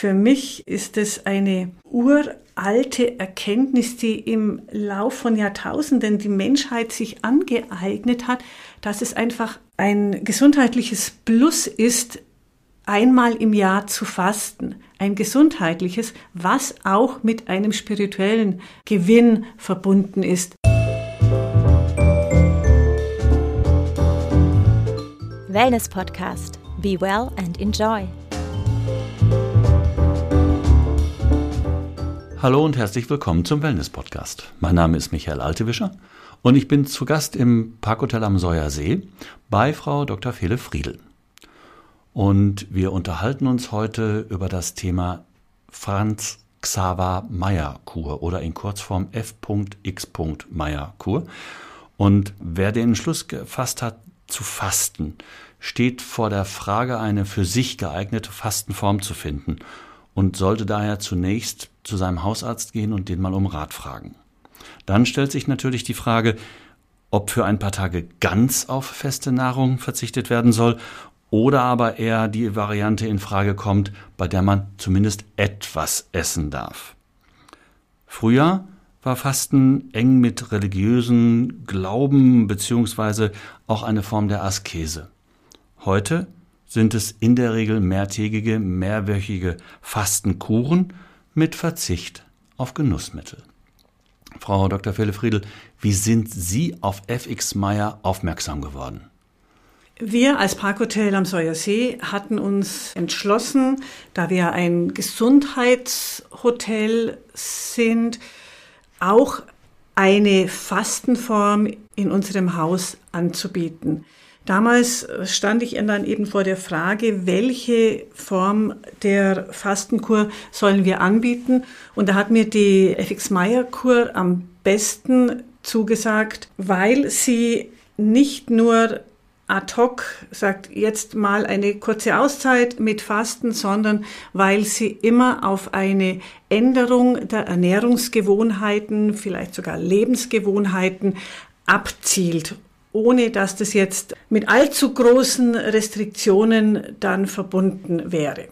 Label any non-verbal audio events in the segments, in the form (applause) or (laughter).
Für mich ist es eine uralte Erkenntnis, die im Lauf von Jahrtausenden die Menschheit sich angeeignet hat, dass es einfach ein gesundheitliches Plus ist, einmal im Jahr zu fasten. Ein gesundheitliches, was auch mit einem spirituellen Gewinn verbunden ist. Wellness Podcast. Be well and enjoy. Hallo und herzlich willkommen zum Wellness Podcast. Mein Name ist Michael Altewischer und ich bin zu Gast im Parkhotel am Säuersee bei Frau Dr. Fele Friedel. Und wir unterhalten uns heute über das Thema Franz Xaver Meyer Kur oder in Kurzform F.X. Meyer Kur. Und wer den Entschluss gefasst hat, zu fasten, steht vor der Frage, eine für sich geeignete Fastenform zu finden und sollte daher zunächst zu seinem Hausarzt gehen und den mal um Rat fragen. Dann stellt sich natürlich die Frage, ob für ein paar Tage ganz auf feste Nahrung verzichtet werden soll oder aber eher die Variante in Frage kommt, bei der man zumindest etwas essen darf. Früher war Fasten eng mit religiösen Glauben beziehungsweise auch eine Form der Askese. Heute sind es in der Regel mehrtägige, mehrwöchige Fastenkuren mit Verzicht auf Genussmittel. Frau Dr. Felle Friedel, wie sind Sie auf FX Meyer aufmerksam geworden? Wir als Parkhotel am Säuersee hatten uns entschlossen, da wir ein Gesundheitshotel sind, auch eine Fastenform in unserem Haus anzubieten. Damals stand ich dann eben vor der Frage, welche Form der Fastenkur sollen wir anbieten? Und da hat mir die FX Meyer Kur am besten zugesagt, weil sie nicht nur ad hoc sagt, jetzt mal eine kurze Auszeit mit Fasten, sondern weil sie immer auf eine Änderung der Ernährungsgewohnheiten, vielleicht sogar Lebensgewohnheiten abzielt, ohne dass das jetzt mit allzu großen Restriktionen dann verbunden wäre.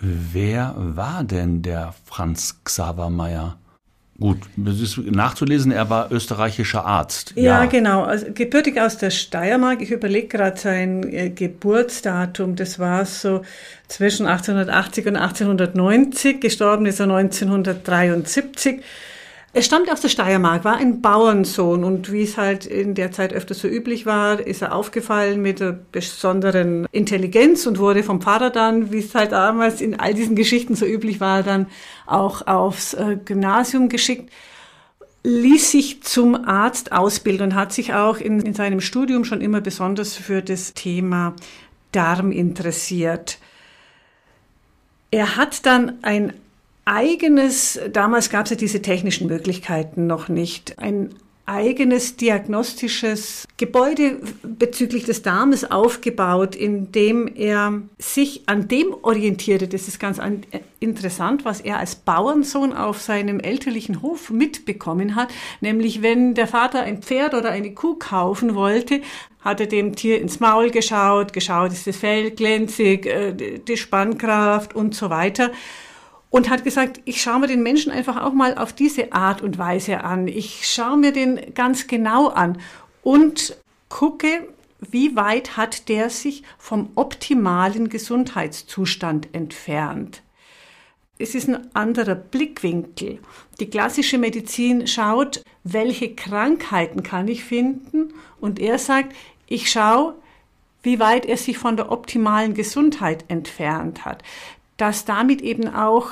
Wer war denn der Franz Xaver Meyer? Gut, das ist nachzulesen, er war österreichischer Arzt. Ja, ja. genau. Also, gebürtig aus der Steiermark. Ich überlege gerade sein äh, Geburtsdatum. Das war so zwischen 1880 und 1890. Gestorben ist er 1973. Er stammt aus der Steiermark, war ein Bauernsohn und wie es halt in der Zeit öfter so üblich war, ist er aufgefallen mit der besonderen Intelligenz und wurde vom Pfarrer dann, wie es halt damals in all diesen Geschichten so üblich war, dann auch aufs äh, Gymnasium geschickt ließ sich zum Arzt ausbilden und hat sich auch in, in seinem Studium schon immer besonders für das Thema Darm interessiert. Er hat dann ein eigenes, damals gab es ja diese technischen Möglichkeiten noch nicht, ein eigenes diagnostisches Gebäude bezüglich des Darmes aufgebaut, in dem er sich an dem orientierte. Das ist ganz interessant, was er als Bauernsohn auf seinem elterlichen Hof mitbekommen hat. Nämlich, wenn der Vater ein Pferd oder eine Kuh kaufen wollte, hat er dem Tier ins Maul geschaut, geschaut, ist das Fell glänzig, äh, die Spannkraft und so weiter und hat gesagt, ich schaue mir den Menschen einfach auch mal auf diese Art und Weise an. Ich schaue mir den ganz genau an und gucke, wie weit hat der sich vom optimalen Gesundheitszustand entfernt. Es ist ein anderer Blickwinkel. Die klassische Medizin schaut, welche Krankheiten kann ich finden und er sagt, ich schaue, wie weit er sich von der optimalen Gesundheit entfernt hat dass damit eben auch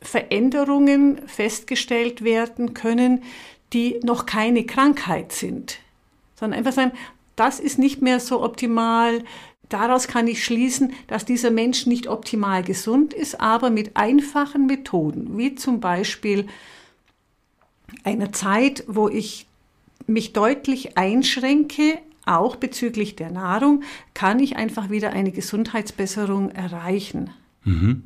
Veränderungen festgestellt werden können, die noch keine Krankheit sind, sondern einfach sagen, das ist nicht mehr so optimal. Daraus kann ich schließen, dass dieser Mensch nicht optimal gesund ist, aber mit einfachen Methoden, wie zum Beispiel einer Zeit, wo ich mich deutlich einschränke, auch bezüglich der Nahrung, kann ich einfach wieder eine Gesundheitsbesserung erreichen. Mhm.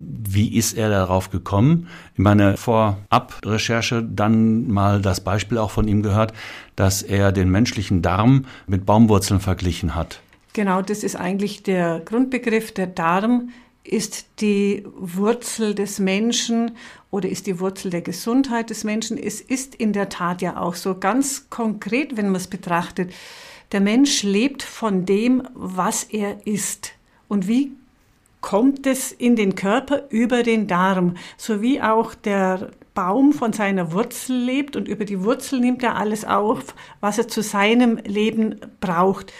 Wie ist er darauf gekommen? In meiner Vorab-Recherche dann mal das Beispiel auch von ihm gehört, dass er den menschlichen Darm mit Baumwurzeln verglichen hat. Genau, das ist eigentlich der Grundbegriff. Der Darm ist die Wurzel des Menschen oder ist die Wurzel der Gesundheit des Menschen. Es ist in der Tat ja auch so ganz konkret, wenn man es betrachtet. Der Mensch lebt von dem, was er isst. Und wie kommt es in den Körper über den Darm, so wie auch der Baum von seiner Wurzel lebt und über die Wurzel nimmt er alles auf, was er zu seinem Leben braucht.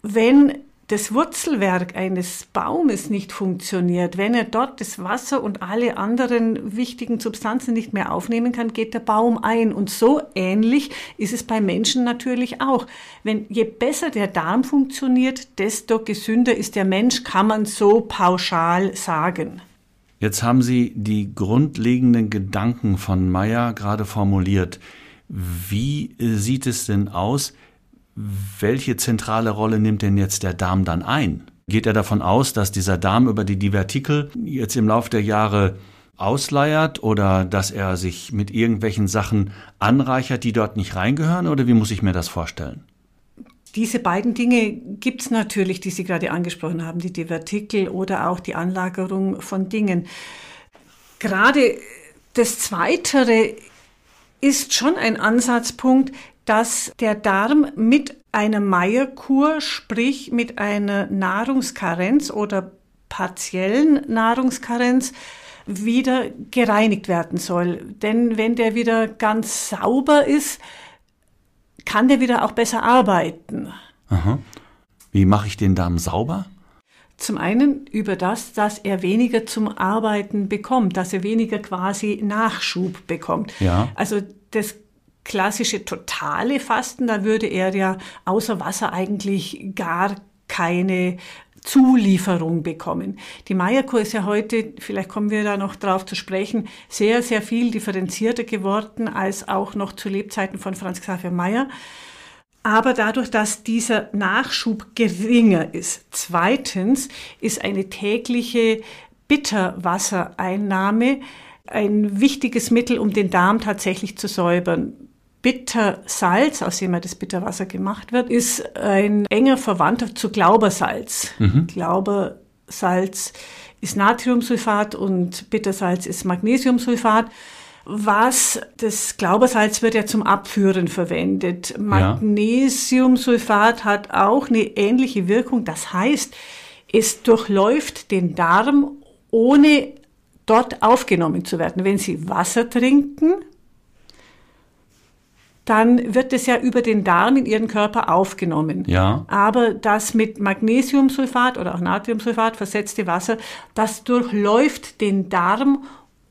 Wenn das Wurzelwerk eines Baumes nicht funktioniert, wenn er dort das Wasser und alle anderen wichtigen Substanzen nicht mehr aufnehmen kann, geht der Baum ein. Und so ähnlich ist es bei Menschen natürlich auch. Wenn je besser der Darm funktioniert, desto gesünder ist der Mensch, kann man so pauschal sagen. Jetzt haben Sie die grundlegenden Gedanken von Meyer gerade formuliert. Wie sieht es denn aus? Welche zentrale Rolle nimmt denn jetzt der Darm dann ein? Geht er davon aus, dass dieser Darm über die Divertikel jetzt im Laufe der Jahre ausleiert oder dass er sich mit irgendwelchen Sachen anreichert, die dort nicht reingehören? Oder wie muss ich mir das vorstellen? Diese beiden Dinge gibt es natürlich, die Sie gerade angesprochen haben, die Divertikel oder auch die Anlagerung von Dingen. Gerade das Zweitere ist schon ein Ansatzpunkt, dass der Darm mit einer Meierkur, sprich mit einer Nahrungskarenz oder partiellen Nahrungskarenz, wieder gereinigt werden soll. Denn wenn der wieder ganz sauber ist, kann der wieder auch besser arbeiten. Aha. Wie mache ich den Darm sauber? Zum einen über das, dass er weniger zum Arbeiten bekommt, dass er weniger quasi Nachschub bekommt. Ja. Also das klassische totale Fasten, da würde er ja außer Wasser eigentlich gar keine Zulieferung bekommen. Die Meierkur ist ja heute, vielleicht kommen wir da noch drauf zu sprechen, sehr, sehr viel differenzierter geworden als auch noch zu Lebzeiten von Franz Xaver Meyer. Aber dadurch, dass dieser Nachschub geringer ist. Zweitens ist eine tägliche Bitterwassereinnahme ein wichtiges Mittel, um den Darm tatsächlich zu säubern. Bittersalz, aus dem ja das Bitterwasser gemacht wird, ist ein enger Verwandter zu Glaubersalz. Mhm. Glaubersalz ist Natriumsulfat und Bittersalz ist Magnesiumsulfat. Was das Glaubersalz wird ja zum Abführen verwendet. Magnesiumsulfat hat auch eine ähnliche Wirkung. Das heißt, es durchläuft den Darm, ohne dort aufgenommen zu werden. Wenn Sie Wasser trinken, dann wird es ja über den Darm in ihren Körper aufgenommen. Ja. Aber das mit Magnesiumsulfat oder auch Natriumsulfat versetzte Wasser, das durchläuft den Darm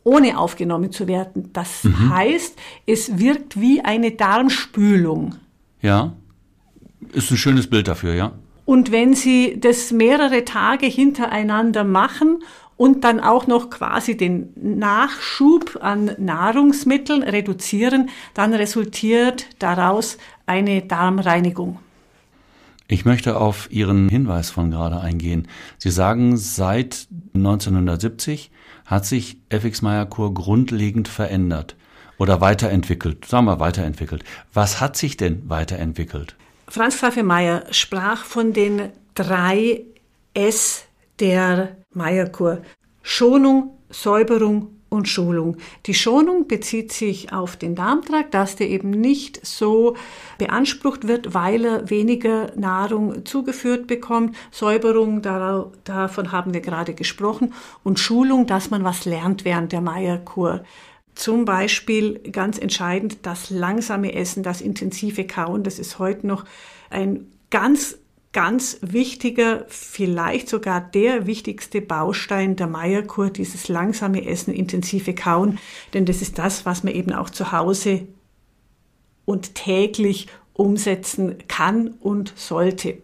ohne aufgenommen zu werden. Das mhm. heißt, es wirkt wie eine Darmspülung. Ja. Ist ein schönes Bild dafür, ja. Und wenn Sie das mehrere Tage hintereinander machen und dann auch noch quasi den Nachschub an Nahrungsmitteln reduzieren, dann resultiert daraus eine Darmreinigung. Ich möchte auf Ihren Hinweis von gerade eingehen. Sie sagen, seit 1970 hat sich FX Meyer Kur grundlegend verändert oder weiterentwickelt. Sagen wir weiterentwickelt. Was hat sich denn weiterentwickelt? Franz Xaver Meyer sprach von den drei S der Meierkur. Schonung, Säuberung und Schulung. Die Schonung bezieht sich auf den Darmtrakt, dass der eben nicht so beansprucht wird, weil er weniger Nahrung zugeführt bekommt. Säuberung, davon haben wir gerade gesprochen. Und Schulung, dass man was lernt während der Meierkur. Zum Beispiel ganz entscheidend das langsame Essen, das intensive Kauen. Das ist heute noch ein ganz ganz wichtiger, vielleicht sogar der wichtigste Baustein der Meierkur, dieses langsame Essen, intensive Kauen, denn das ist das, was man eben auch zu Hause und täglich umsetzen kann und sollte.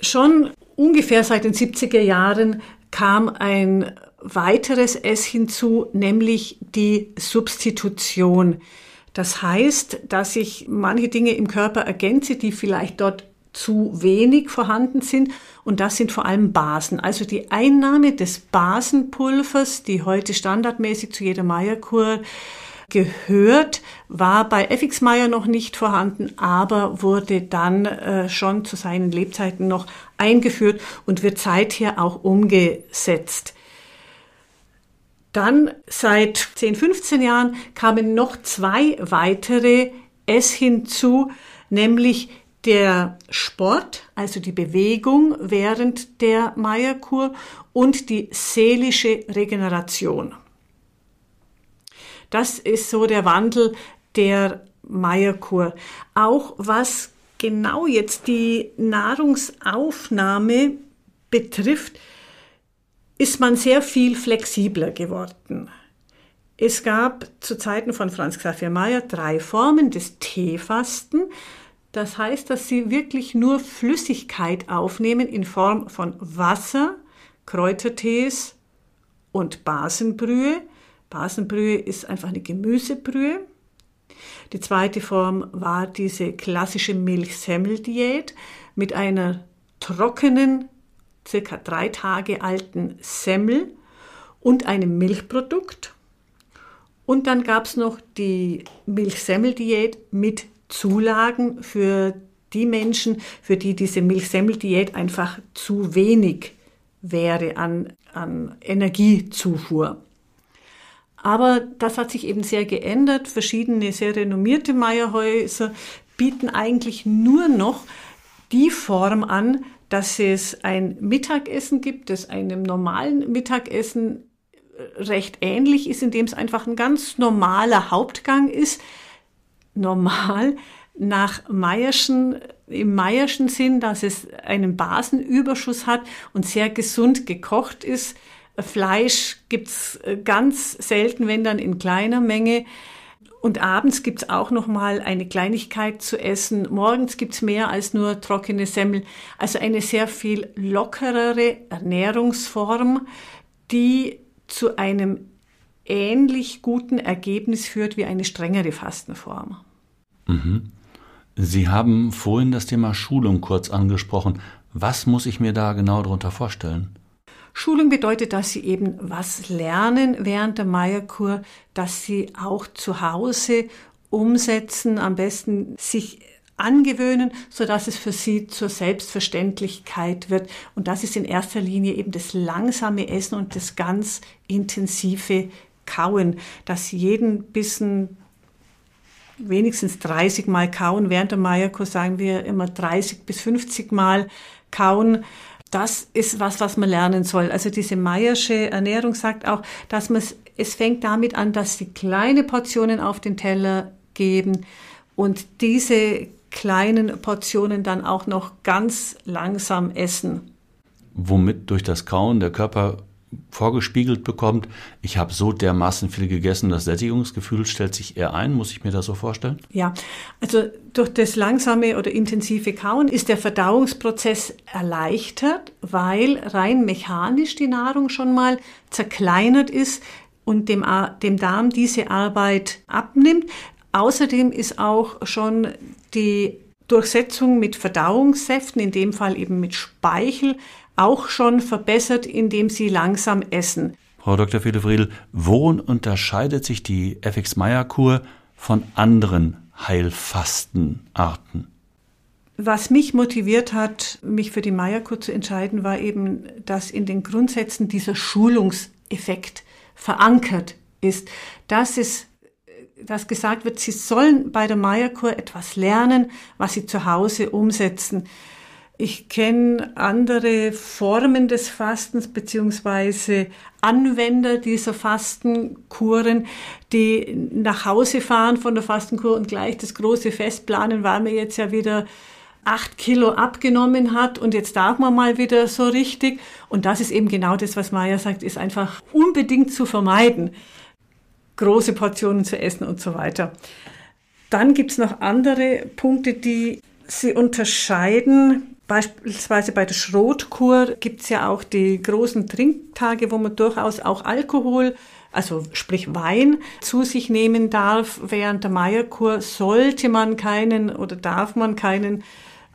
Schon ungefähr seit den 70er Jahren kam ein weiteres S hinzu, nämlich die Substitution. Das heißt, dass ich manche Dinge im Körper ergänze, die vielleicht dort zu wenig vorhanden sind. Und das sind vor allem Basen. Also die Einnahme des Basenpulvers, die heute standardmäßig zu jeder Meierkur gehört, war bei FX Meyer noch nicht vorhanden, aber wurde dann äh, schon zu seinen Lebzeiten noch eingeführt und wird seither auch umgesetzt. Dann seit 10, 15 Jahren kamen noch zwei weitere S hinzu, nämlich der Sport, also die Bewegung während der Meierkur und die seelische Regeneration. Das ist so der Wandel der Meierkur. Auch was genau jetzt die Nahrungsaufnahme betrifft, ist man sehr viel flexibler geworden. Es gab zu Zeiten von Franz Xaver Meyer drei Formen des Teefasten. Das heißt, dass sie wirklich nur Flüssigkeit aufnehmen in Form von Wasser, Kräutertees und Basenbrühe. Basenbrühe ist einfach eine Gemüsebrühe. Die zweite Form war diese klassische Milchsemmeldiät mit einer trockenen, circa drei Tage alten Semmel und einem Milchprodukt. Und dann gab es noch die Milchsemmeldiät mit Zulagen für die Menschen, für die diese Milchsemmeldiät einfach zu wenig wäre an, an Energiezufuhr. Aber das hat sich eben sehr geändert. Verschiedene sehr renommierte Meierhäuser bieten eigentlich nur noch die Form an, dass es ein Mittagessen gibt, das einem normalen Mittagessen recht ähnlich ist, indem es einfach ein ganz normaler Hauptgang ist. Normal nach Meierschen, im Meierschen Sinn, dass es einen Basenüberschuss hat und sehr gesund gekocht ist Fleisch gibt's äh, ganz selten, wenn dann in kleiner Menge. Und abends gibt's auch noch mal eine Kleinigkeit zu essen. Morgens gibt's mehr als nur trockene Semmel. Also eine sehr viel lockerere Ernährungsform, die zu einem ähnlich guten Ergebnis führt wie eine strengere Fastenform. Mhm. Sie haben vorhin das Thema Schulung kurz angesprochen. Was muss ich mir da genau darunter vorstellen? Schulung bedeutet, dass sie eben was lernen während der Meierkur, dass sie auch zu Hause umsetzen, am besten sich angewöhnen, so dass es für sie zur Selbstverständlichkeit wird. Und das ist in erster Linie eben das langsame Essen und das ganz intensive Kauen, dass jeden Bissen wenigstens 30 Mal kauen. Während der Meierkur sagen wir immer 30 bis 50 Mal kauen das ist was, was man lernen soll. Also diese Meiersche Ernährung sagt auch, dass man es fängt damit an, dass sie kleine Portionen auf den Teller geben und diese kleinen Portionen dann auch noch ganz langsam essen. Womit durch das Kauen der Körper vorgespiegelt bekommt, ich habe so dermaßen viel gegessen, das Sättigungsgefühl stellt sich eher ein, muss ich mir das so vorstellen? Ja, also durch das langsame oder intensive Kauen ist der Verdauungsprozess erleichtert, weil rein mechanisch die Nahrung schon mal zerkleinert ist und dem, dem Darm diese Arbeit abnimmt. Außerdem ist auch schon die Durchsetzung mit Verdauungssäften, in dem Fall eben mit Speichel, auch schon verbessert, indem sie langsam essen. Frau Dr. Friedel, worin unterscheidet sich die FX-Meyer-Kur von anderen Heilfastenarten? Was mich motiviert hat, mich für die Meierkur zu entscheiden, war eben, dass in den Grundsätzen dieser Schulungseffekt verankert ist, dass es dass gesagt wird, sie sollen bei der Meierkur etwas lernen, was sie zu Hause umsetzen. Ich kenne andere Formen des Fastens beziehungsweise Anwender dieser Fastenkuren, die nach Hause fahren von der Fastenkur und gleich das große Fest planen, weil man jetzt ja wieder acht Kilo abgenommen hat und jetzt darf man mal wieder so richtig. Und das ist eben genau das, was Maya sagt, ist einfach unbedingt zu vermeiden, große Portionen zu essen und so weiter. Dann gibt's noch andere Punkte, die sie unterscheiden Beispielsweise bei der Schrotkur gibt's ja auch die großen Trinktage, wo man durchaus auch Alkohol, also sprich Wein, zu sich nehmen darf. Während der Meierkur sollte man keinen oder darf man keinen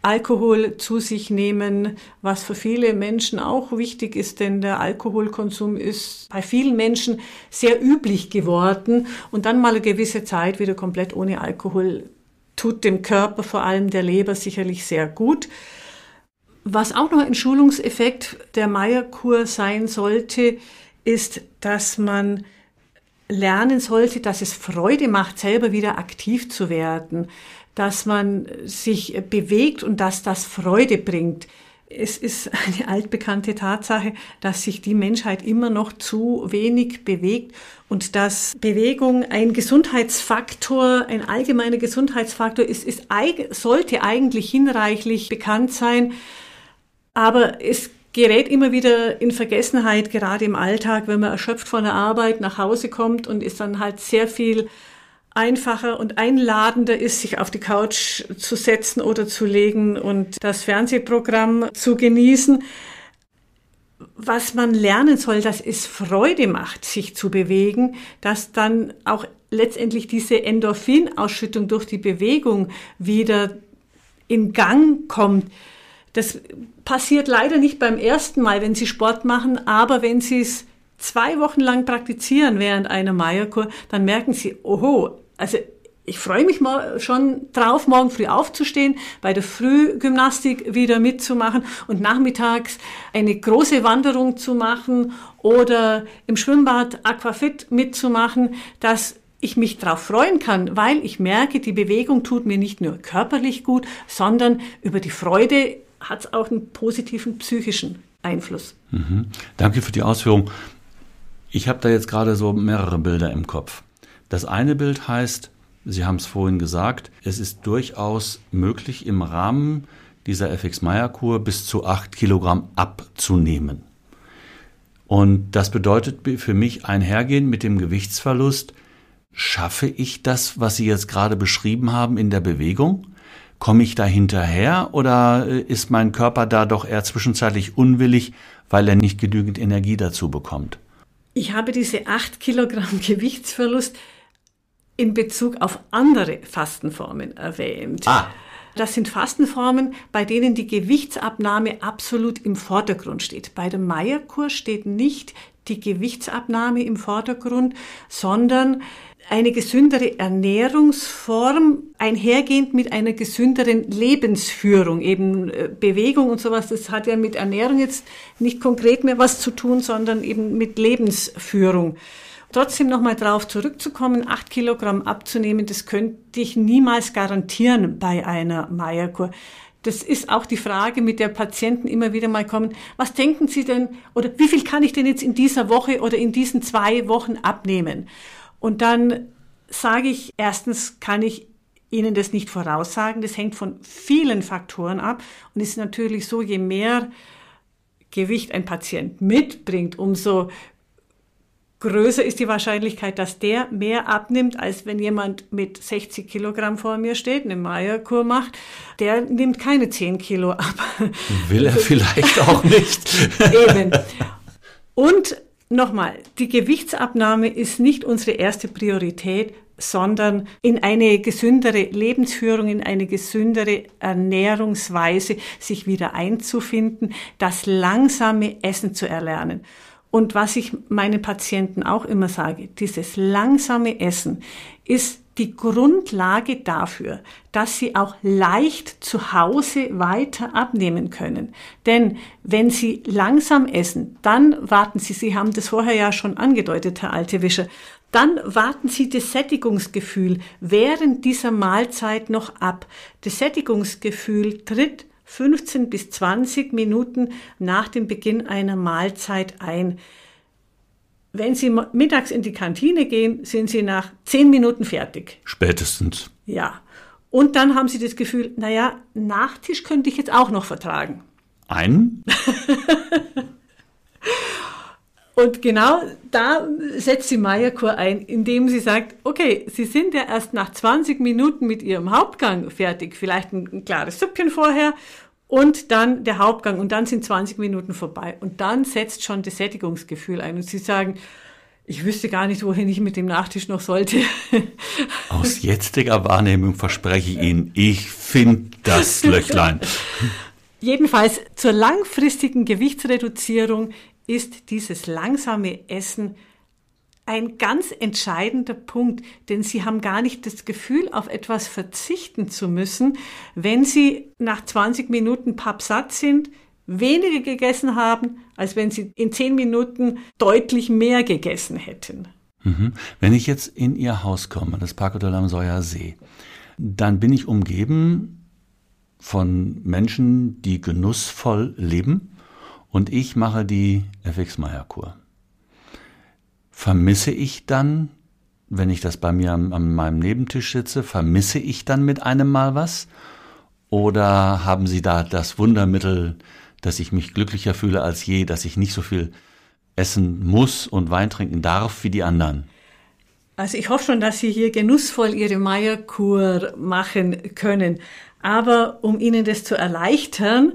Alkohol zu sich nehmen, was für viele Menschen auch wichtig ist, denn der Alkoholkonsum ist bei vielen Menschen sehr üblich geworden und dann mal eine gewisse Zeit wieder komplett ohne Alkohol tut dem Körper, vor allem der Leber, sicherlich sehr gut. Was auch noch ein Schulungseffekt der Meierkur sein sollte, ist, dass man lernen sollte, dass es Freude macht, selber wieder aktiv zu werden, dass man sich bewegt und dass das Freude bringt. Es ist eine altbekannte Tatsache, dass sich die Menschheit immer noch zu wenig bewegt und dass Bewegung ein Gesundheitsfaktor, ein allgemeiner Gesundheitsfaktor ist, ist sollte eigentlich hinreichlich bekannt sein. Aber es gerät immer wieder in Vergessenheit, gerade im Alltag, wenn man erschöpft von der Arbeit nach Hause kommt und ist dann halt sehr viel einfacher und einladender ist, sich auf die Couch zu setzen oder zu legen und das Fernsehprogramm zu genießen. Was man lernen soll, dass es Freude macht, sich zu bewegen, dass dann auch letztendlich diese Endorphinausschüttung durch die Bewegung wieder in Gang kommt. Das passiert leider nicht beim ersten Mal, wenn Sie Sport machen, aber wenn Sie es zwei Wochen lang praktizieren während einer Meierkur, dann merken Sie, oho, also ich freue mich mal schon drauf, morgen früh aufzustehen, bei der Frühgymnastik wieder mitzumachen und nachmittags eine große Wanderung zu machen oder im Schwimmbad Aquafit mitzumachen, dass ich mich darauf freuen kann, weil ich merke, die Bewegung tut mir nicht nur körperlich gut, sondern über die Freude hat es auch einen positiven psychischen Einfluss. Mhm. Danke für die Ausführung. Ich habe da jetzt gerade so mehrere Bilder im Kopf. Das eine Bild heißt, Sie haben es vorhin gesagt, es ist durchaus möglich, im Rahmen dieser FX-Meyer-Kur bis zu acht Kilogramm abzunehmen. Und das bedeutet für mich einhergehen mit dem Gewichtsverlust. Schaffe ich das, was Sie jetzt gerade beschrieben haben, in der Bewegung? Komme ich da hinterher oder äh, ist mein Körper da doch eher zwischenzeitlich unwillig, weil er nicht genügend Energie dazu bekommt? Ich habe diese acht Kilogramm (laughs) Gewichtsverlust in Bezug auf andere Fastenformen erwähnt. Ah. Das sind Fastenformen, bei denen die Gewichtsabnahme absolut im Vordergrund steht. Bei dem Meierkurs steht nicht die Gewichtsabnahme im Vordergrund, sondern eine gesündere Ernährungsform einhergehend mit einer gesünderen Lebensführung, eben äh, Bewegung und sowas, das hat ja mit Ernährung jetzt nicht konkret mehr was zu tun, sondern eben mit Lebensführung. Trotzdem nochmal drauf zurückzukommen, acht Kilogramm abzunehmen, das könnte ich niemals garantieren bei einer Meierkur. Das ist auch die Frage, mit der Patienten immer wieder mal kommen. Was denken Sie denn oder wie viel kann ich denn jetzt in dieser Woche oder in diesen zwei Wochen abnehmen? Und dann sage ich, erstens kann ich Ihnen das nicht voraussagen. Das hängt von vielen Faktoren ab und ist natürlich so, je mehr Gewicht ein Patient mitbringt, umso größer ist die Wahrscheinlichkeit, dass der mehr abnimmt, als wenn jemand mit 60 Kilogramm vor mir steht, eine Meierkur macht. Der nimmt keine 10 Kilo ab. Will er vielleicht auch nicht. (laughs) Eben. Und Nochmal, die Gewichtsabnahme ist nicht unsere erste Priorität, sondern in eine gesündere Lebensführung, in eine gesündere Ernährungsweise sich wieder einzufinden, das langsame Essen zu erlernen. Und was ich meinen Patienten auch immer sage, dieses langsame Essen ist die Grundlage dafür, dass sie auch leicht zu Hause weiter abnehmen können. Denn wenn sie langsam essen, dann warten sie, Sie haben das vorher ja schon angedeutet, Herr Altewischer, dann warten Sie das Sättigungsgefühl während dieser Mahlzeit noch ab. Das Sättigungsgefühl tritt 15 bis 20 Minuten nach dem Beginn einer Mahlzeit ein. Wenn Sie mittags in die Kantine gehen, sind Sie nach zehn Minuten fertig. Spätestens. Ja. Und dann haben Sie das Gefühl, naja, Nachtisch könnte ich jetzt auch noch vertragen. Einen? (laughs) Und genau da setzt sie Meierkur ein, indem sie sagt, okay, Sie sind ja erst nach 20 Minuten mit Ihrem Hauptgang fertig, vielleicht ein, ein klares Süppchen vorher und dann der Hauptgang und dann sind 20 Minuten vorbei und dann setzt schon das Sättigungsgefühl ein und sie sagen, ich wüsste gar nicht, wohin ich mit dem Nachtisch noch sollte. (laughs) Aus jetziger Wahrnehmung verspreche ich Ihnen, ich finde das Löchlein. (laughs) Jedenfalls zur langfristigen Gewichtsreduzierung ist dieses langsame Essen ein ganz entscheidender Punkt, denn Sie haben gar nicht das Gefühl, auf etwas verzichten zu müssen, wenn Sie nach 20 Minuten pappsatt sind, weniger gegessen haben, als wenn Sie in 10 Minuten deutlich mehr gegessen hätten. Mhm. Wenn ich jetzt in Ihr Haus komme, das Parco de l'Amsoyer See, dann bin ich umgeben von Menschen, die genussvoll leben und ich mache die FX-Meyer-Kur. Vermisse ich dann, wenn ich das bei mir an, an meinem Nebentisch sitze, vermisse ich dann mit einem Mal was? Oder haben Sie da das Wundermittel, dass ich mich glücklicher fühle als je, dass ich nicht so viel essen muss und Wein trinken darf wie die anderen? Also ich hoffe schon, dass Sie hier genussvoll Ihre Meierkur machen können. Aber um Ihnen das zu erleichtern,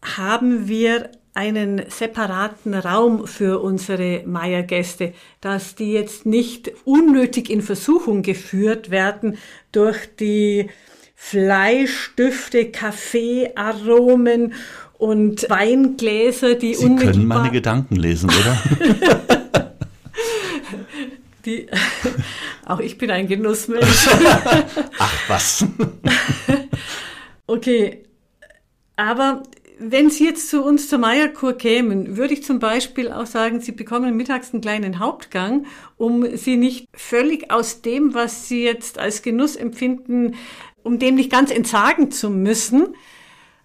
haben wir einen separaten Raum für unsere Meiergäste, dass die jetzt nicht unnötig in Versuchung geführt werden durch die Fleischdüfte, Kaffeearomen und Weingläser, die Sie unmittelbar... können meine Gedanken lesen, oder? (laughs) die, (laughs) auch ich bin ein Genussmensch. Ach was. (laughs) okay, aber wenn Sie jetzt zu uns zur Meierkur kämen, würde ich zum Beispiel auch sagen, Sie bekommen mittags einen kleinen Hauptgang, um Sie nicht völlig aus dem, was Sie jetzt als Genuss empfinden, um dem nicht ganz entsagen zu müssen.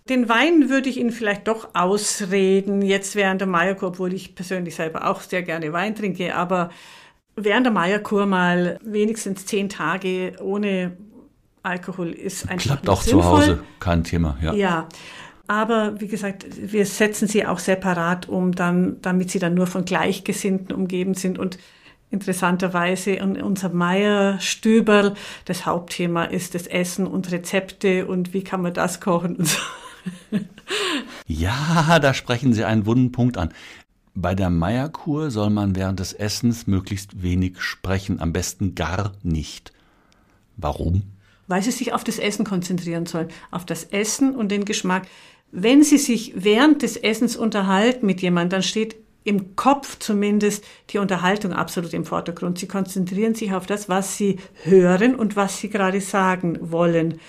Den Wein würde ich Ihnen vielleicht doch ausreden, jetzt während der Meierkur, obwohl ich persönlich selber auch sehr gerne Wein trinke, aber während der Meierkur mal wenigstens zehn Tage ohne Alkohol ist einfach Klappt auch sinnvoll. zu Hause, kein Thema, ja. Ja. Aber wie gesagt, wir setzen sie auch separat um, dann, damit sie dann nur von Gleichgesinnten umgeben sind. Und interessanterweise in unser Meier-Stüberl, das Hauptthema ist das Essen und Rezepte und wie kann man das kochen und so. Ja, da sprechen Sie einen wunden Punkt an. Bei der Meierkur soll man während des Essens möglichst wenig sprechen, am besten gar nicht. Warum? Weil sie sich auf das Essen konzentrieren sollen, auf das Essen und den Geschmack. Wenn Sie sich während des Essens unterhalten mit jemandem, dann steht im Kopf zumindest die Unterhaltung absolut im Vordergrund. Sie konzentrieren sich auf das, was Sie hören und was Sie gerade sagen wollen.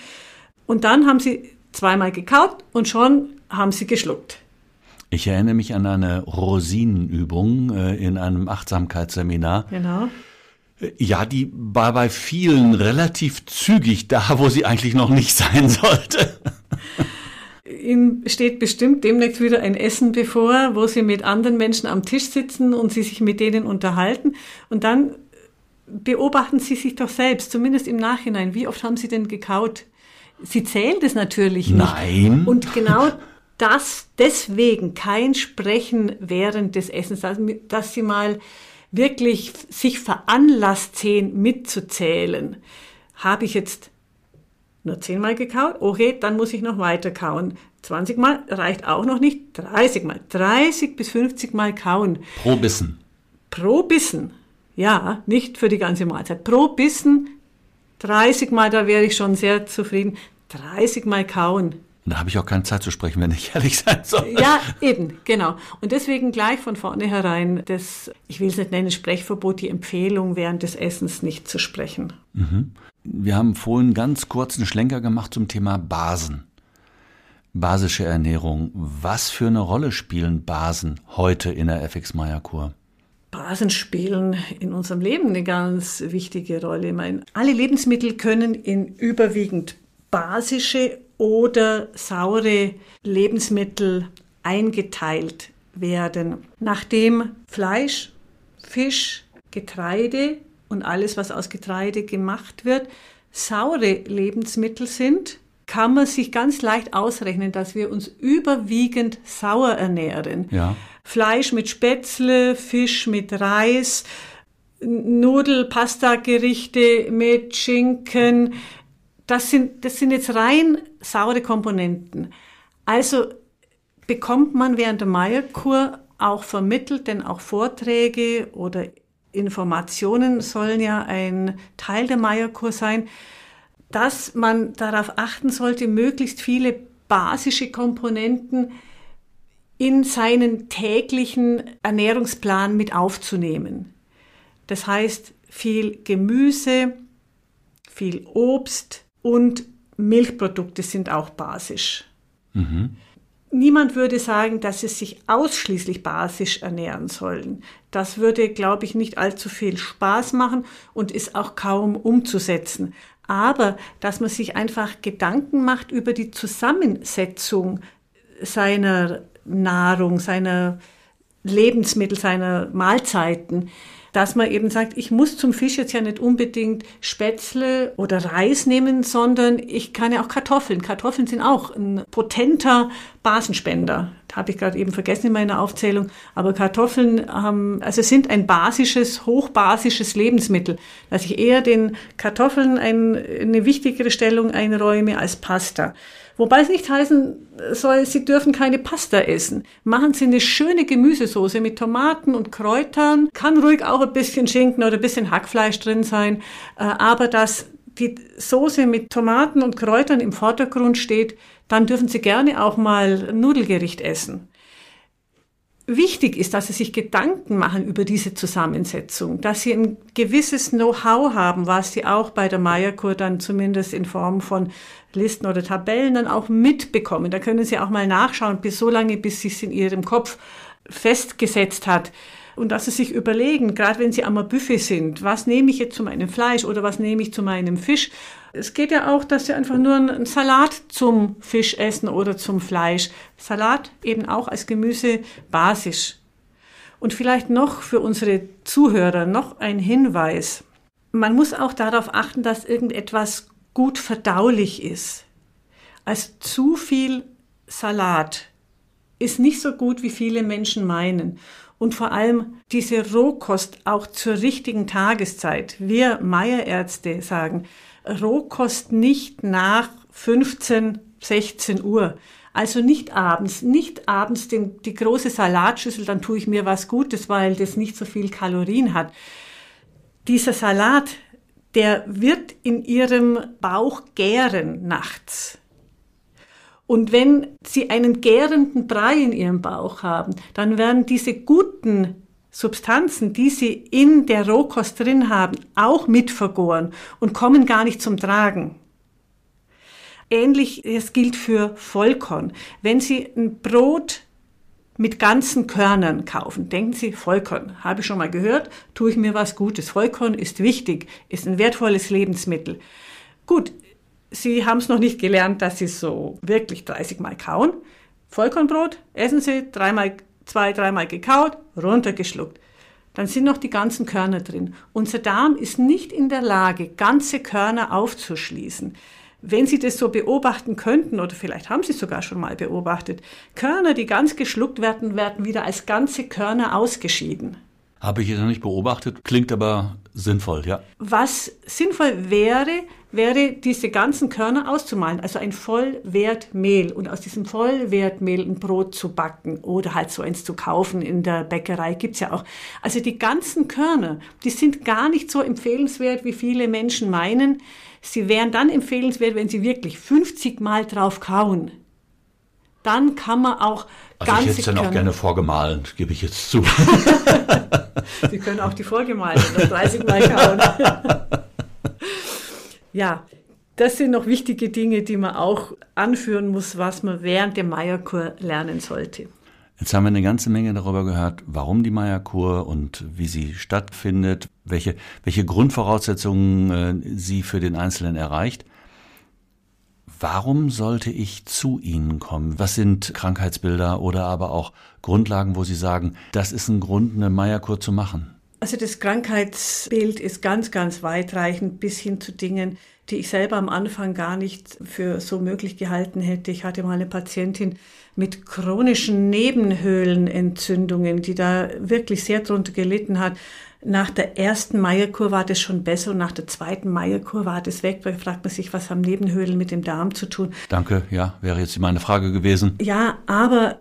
Und dann haben Sie zweimal gekaut und schon haben Sie geschluckt. Ich erinnere mich an eine Rosinenübung äh, in einem Achtsamkeitsseminar. Genau. Ja, die war bei vielen relativ zügig da, wo sie eigentlich noch nicht (laughs) sein sollte. Ihnen steht bestimmt demnächst wieder ein Essen bevor, wo Sie mit anderen Menschen am Tisch sitzen und Sie sich mit denen unterhalten. Und dann beobachten Sie sich doch selbst, zumindest im Nachhinein. Wie oft haben Sie denn gekaut? Sie zählen das natürlich nicht. Nein. Und genau das, deswegen kein Sprechen während des Essens, dass Sie mal wirklich sich veranlasst sehen, mitzuzählen. Habe ich jetzt nur zehnmal gekaut? Okay, dann muss ich noch weiter kauen. 20 Mal reicht auch noch nicht. 30 Mal. 30 bis 50 Mal kauen. Pro Bissen. Pro Bissen. Ja, nicht für die ganze Mahlzeit. Pro Bissen 30 Mal, da wäre ich schon sehr zufrieden. 30 Mal kauen. Da habe ich auch keine Zeit zu sprechen, wenn ich (laughs) ehrlich sein soll. Ja, eben, genau. Und deswegen gleich von vornherein das, ich will es nicht nennen, Sprechverbot, die Empfehlung, während des Essens nicht zu sprechen. Mhm. Wir haben vorhin ganz kurz einen Schlenker gemacht zum Thema Basen basische Ernährung. Was für eine Rolle spielen Basen heute in der FX Meyer Kur? Basen spielen in unserem Leben eine ganz wichtige Rolle. Ich meine, alle Lebensmittel können in überwiegend basische oder saure Lebensmittel eingeteilt werden. Nachdem Fleisch, Fisch, Getreide und alles, was aus Getreide gemacht wird, saure Lebensmittel sind, kann man sich ganz leicht ausrechnen, dass wir uns überwiegend sauer ernähren. Ja. Fleisch mit Spätzle, Fisch mit Reis, Nudel, Pasta-Gerichte mit Schinken. Das sind, das sind jetzt rein saure Komponenten. Also bekommt man während der Meierkur auch vermittelt, denn auch Vorträge oder Informationen sollen ja ein Teil der Meierkur sein, dass man darauf achten sollte, möglichst viele basische Komponenten in seinen täglichen Ernährungsplan mit aufzunehmen. Das heißt, viel Gemüse, viel Obst und Milchprodukte sind auch basisch. Mhm. Niemand würde sagen, dass sie sich ausschließlich basisch ernähren sollen. Das würde, glaube ich, nicht allzu viel Spaß machen und ist auch kaum umzusetzen. Aber dass man sich einfach Gedanken macht über die Zusammensetzung seiner Nahrung, seiner Lebensmittel, seiner Mahlzeiten, dass man eben sagt, ich muss zum Fisch jetzt ja nicht unbedingt Spätzle oder Reis nehmen, sondern ich kann ja auch Kartoffeln. Kartoffeln sind auch ein potenter Basenspender. Habe ich gerade eben vergessen in meiner Aufzählung. Aber Kartoffeln haben, also sind ein basisches, hochbasisches Lebensmittel, dass ich eher den Kartoffeln ein, eine wichtigere Stellung einräume als Pasta. Wobei es nicht heißen soll, Sie dürfen keine Pasta essen. Machen Sie eine schöne Gemüsesoße mit Tomaten und Kräutern. Kann ruhig auch ein bisschen Schinken oder ein bisschen Hackfleisch drin sein. Äh, aber dass die Soße mit Tomaten und Kräutern im Vordergrund steht, dann dürfen Sie gerne auch mal Nudelgericht essen. Wichtig ist, dass Sie sich Gedanken machen über diese Zusammensetzung, dass Sie ein gewisses Know-how haben, was Sie auch bei der Meierkur dann zumindest in Form von Listen oder Tabellen dann auch mitbekommen. Da können Sie auch mal nachschauen, bis so lange, bis sich in Ihrem Kopf festgesetzt hat. Und dass Sie sich überlegen, gerade wenn Sie am Buffet sind, was nehme ich jetzt zu meinem Fleisch oder was nehme ich zu meinem Fisch es geht ja auch, dass sie einfach nur einen Salat zum Fisch essen oder zum Fleisch. Salat eben auch als Gemüse basisch. Und vielleicht noch für unsere Zuhörer noch ein Hinweis. Man muss auch darauf achten, dass irgendetwas gut verdaulich ist. Als zu viel Salat ist nicht so gut, wie viele Menschen meinen. Und vor allem diese Rohkost auch zur richtigen Tageszeit. Wir Meierärzte sagen, Rohkost nicht nach 15, 16 Uhr. Also nicht abends, nicht abends den, die große Salatschüssel, dann tue ich mir was Gutes, weil das nicht so viel Kalorien hat. Dieser Salat, der wird in ihrem Bauch gären nachts. Und wenn Sie einen gärenden Brei in Ihrem Bauch haben, dann werden diese guten Substanzen, die sie in der Rohkost drin haben, auch mitvergoren und kommen gar nicht zum Tragen. Ähnlich, es gilt für Vollkorn. Wenn Sie ein Brot mit ganzen Körnern kaufen, denken Sie, Vollkorn, habe ich schon mal gehört, tue ich mir was Gutes. Vollkorn ist wichtig, ist ein wertvolles Lebensmittel. Gut, Sie haben es noch nicht gelernt, dass Sie so wirklich 30 Mal kauen. Vollkornbrot essen Sie dreimal zwei, dreimal gekaut, runtergeschluckt. Dann sind noch die ganzen Körner drin. Unser Darm ist nicht in der Lage, ganze Körner aufzuschließen. Wenn Sie das so beobachten könnten, oder vielleicht haben Sie es sogar schon mal beobachtet, Körner, die ganz geschluckt werden, werden wieder als ganze Körner ausgeschieden. Habe ich jetzt noch nicht beobachtet, klingt aber sinnvoll, ja. Was sinnvoll wäre, wäre diese ganzen Körner auszumalen, also ein Vollwertmehl und aus diesem Vollwertmehl ein Brot zu backen oder halt so eins zu kaufen in der Bäckerei gibt's ja auch. Also die ganzen Körner, die sind gar nicht so empfehlenswert, wie viele Menschen meinen. Sie wären dann empfehlenswert, wenn sie wirklich 50 Mal drauf kauen. Dann kann man auch also ich hätte es dann auch gerne vorgemahlen, gebe ich jetzt zu. (laughs) Sie können auch die vorgemalten das 30 Mal kauen. ja, das sind noch wichtige Dinge, die man auch anführen muss, was man während der Meierkur lernen sollte. Jetzt haben wir eine ganze Menge darüber gehört, warum die Meierkur und wie sie stattfindet, welche, welche Grundvoraussetzungen äh, sie für den Einzelnen erreicht. Warum sollte ich zu Ihnen kommen? Was sind Krankheitsbilder oder aber auch Grundlagen, wo Sie sagen, das ist ein Grund, eine Meierkur zu machen? Also das Krankheitsbild ist ganz, ganz weitreichend bis hin zu Dingen, die ich selber am Anfang gar nicht für so möglich gehalten hätte. Ich hatte mal eine Patientin mit chronischen Nebenhöhlenentzündungen, die da wirklich sehr drunter gelitten hat. Nach der ersten Meierkur war das schon besser und nach der zweiten Meierkur war das weg. Da fragt man sich, was haben Nebenhöhlen mit dem Darm zu tun? Danke, ja, wäre jetzt meine Frage gewesen. Ja, aber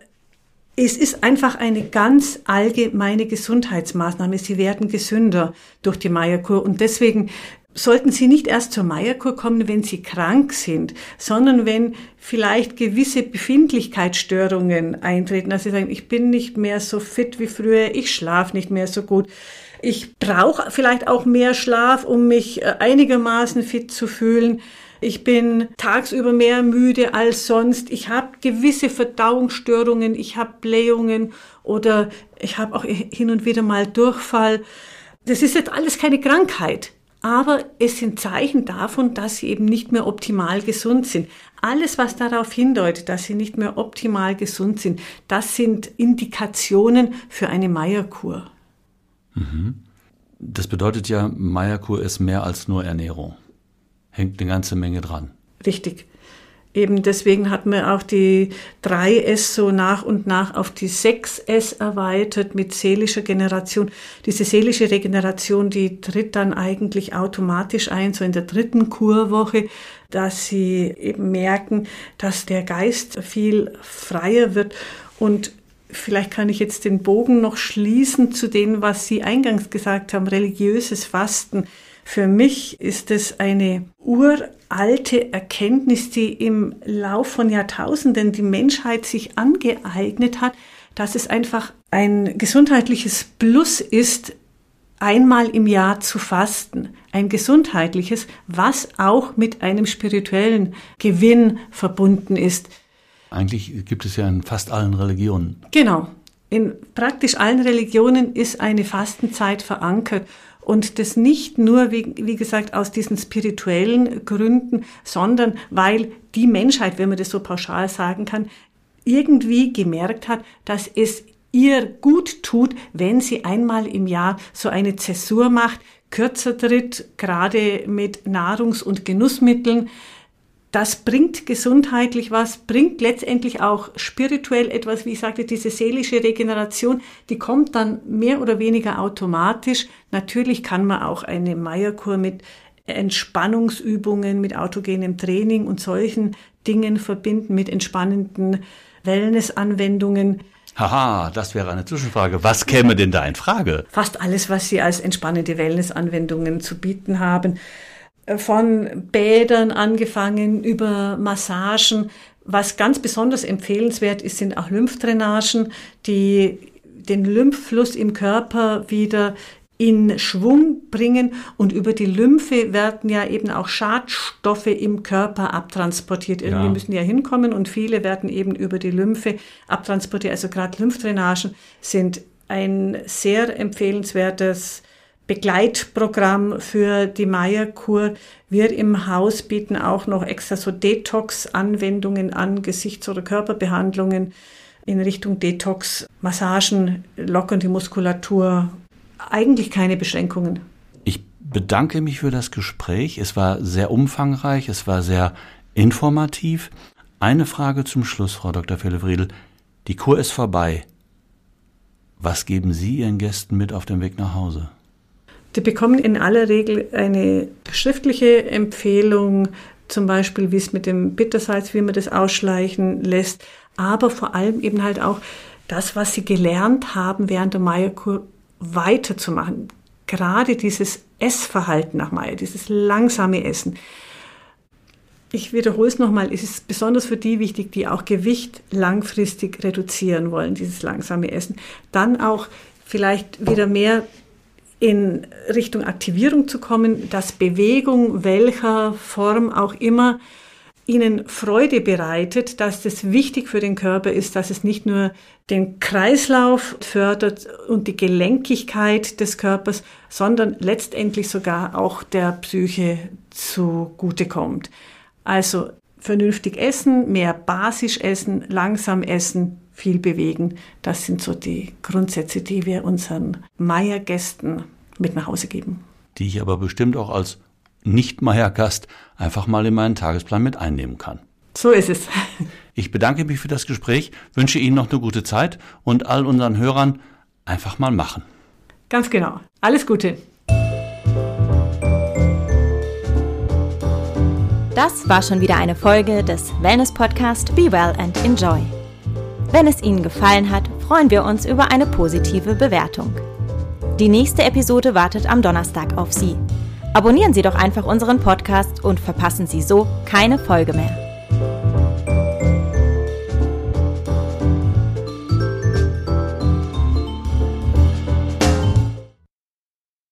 Es ist einfach eine ganz allgemeine Gesundheitsmaßnahme. Sie werden gesünder durch die Meierkur und deswegen sollten Sie nicht erst zur Meierkur kommen, wenn Sie krank sind, sondern wenn vielleicht gewisse Befindlichkeitsstörungen eintreten. Also Sie sagen, ich bin nicht mehr so fit wie früher, ich schlafe nicht mehr so gut. Ich brauche vielleicht auch mehr Schlaf, um mich äh, einigermaßen fit zu fühlen. Ich bin tagsüber mehr müde als sonst. Ich habe gewisse Verdauungsstörungen, ich habe Blähungen oder ich habe auch hin und wieder mal Durchfall. Das ist jetzt alles keine Krankheit, aber es sind Zeichen davon, dass sie eben nicht mehr optimal gesund sind. Alles, was darauf hindeutet, dass sie nicht mehr optimal gesund sind, das sind Indikationen für eine Meierkur. Mhm. Das bedeutet ja, Meierkur ist mehr als nur Ernährung hängt eine ganze Menge dran. Richtig. Eben deswegen hat man auch die 3S so nach und nach auf die 6S erweitert mit seelischer Generation. Diese seelische Regeneration, die tritt dann eigentlich automatisch ein, so in der dritten Kurwoche, dass sie eben merken, dass der Geist viel freier wird und Vielleicht kann ich jetzt den Bogen noch schließen zu dem, was Sie eingangs gesagt haben, religiöses Fasten. Für mich ist es eine uralte Erkenntnis, die im Lauf von Jahrtausenden die Menschheit sich angeeignet hat, dass es einfach ein gesundheitliches Plus ist, einmal im Jahr zu fasten. Ein gesundheitliches, was auch mit einem spirituellen Gewinn verbunden ist. Eigentlich gibt es ja in fast allen Religionen. Genau. In praktisch allen Religionen ist eine Fastenzeit verankert. Und das nicht nur, wie, wie gesagt, aus diesen spirituellen Gründen, sondern weil die Menschheit, wenn man das so pauschal sagen kann, irgendwie gemerkt hat, dass es ihr gut tut, wenn sie einmal im Jahr so eine Zäsur macht, kürzer tritt, gerade mit Nahrungs- und Genussmitteln, das bringt gesundheitlich was, bringt letztendlich auch spirituell etwas, wie ich sagte, diese seelische Regeneration, die kommt dann mehr oder weniger automatisch. Natürlich kann man auch eine Meierkur mit Entspannungsübungen, mit autogenem Training und solchen Dingen verbinden, mit entspannenden Wellnessanwendungen. Haha, das wäre eine Zwischenfrage. Was käme denn da in Frage? Fast alles, was Sie als entspannende Wellnessanwendungen zu bieten haben von Bädern angefangen über Massagen. Was ganz besonders empfehlenswert ist, sind auch Lymphdrainagen, die den Lymphfluss im Körper wieder in Schwung bringen und über die Lymphe werden ja eben auch Schadstoffe im Körper abtransportiert. Irgendwie ja. müssen die ja hinkommen und viele werden eben über die Lymphe abtransportiert. Also gerade Lymphdrainagen sind ein sehr empfehlenswertes Begleitprogramm für die Meierkur. Wir im Haus bieten auch noch extra so Detox-Anwendungen an, Gesichts- oder Körperbehandlungen in Richtung Detox, Massagen, lockern die Muskulatur. Eigentlich keine Beschränkungen. Ich bedanke mich für das Gespräch. Es war sehr umfangreich, es war sehr informativ. Eine Frage zum Schluss, Frau Dr. Fellefriedel. Die Kur ist vorbei. Was geben Sie Ihren Gästen mit auf dem Weg nach Hause? Die bekommen in aller Regel eine schriftliche Empfehlung, zum Beispiel, wie es mit dem Bittersalz, wie man das ausschleichen lässt, aber vor allem eben halt auch das, was sie gelernt haben während der Meierkur weiterzumachen. Gerade dieses Essverhalten nach Meier, dieses langsame Essen. Ich wiederhole es nochmal, es ist besonders für die wichtig, die auch Gewicht langfristig reduzieren wollen, dieses langsame Essen. Dann auch vielleicht wieder mehr in Richtung Aktivierung zu kommen, dass Bewegung, welcher Form auch immer, ihnen Freude bereitet, dass das wichtig für den Körper ist, dass es nicht nur den Kreislauf fördert und die Gelenkigkeit des Körpers, sondern letztendlich sogar auch der Psyche zugutekommt. Also vernünftig essen, mehr basisch essen, langsam essen, viel bewegen. Das sind so die Grundsätze, die wir unseren Meiergästen mit nach Hause geben. Die ich aber bestimmt auch als Nicht-Meier-Gast einfach mal in meinen Tagesplan mit einnehmen kann. So ist es. (laughs) Ich bedanke mich für das Gespräch, wünsche Ihnen noch eine gute Zeit und all unseren Hörern einfach mal machen. Ganz genau. Alles Gute. Das war schon wieder eine Folge des Wellness Podcast Be Well and Enjoy. Wenn es Ihnen gefallen hat, freuen wir uns über eine positive Bewertung. Die nächste Episode wartet am Donnerstag auf Sie. Abonnieren Sie doch einfach unseren Podcast und verpassen Sie so keine Folge mehr.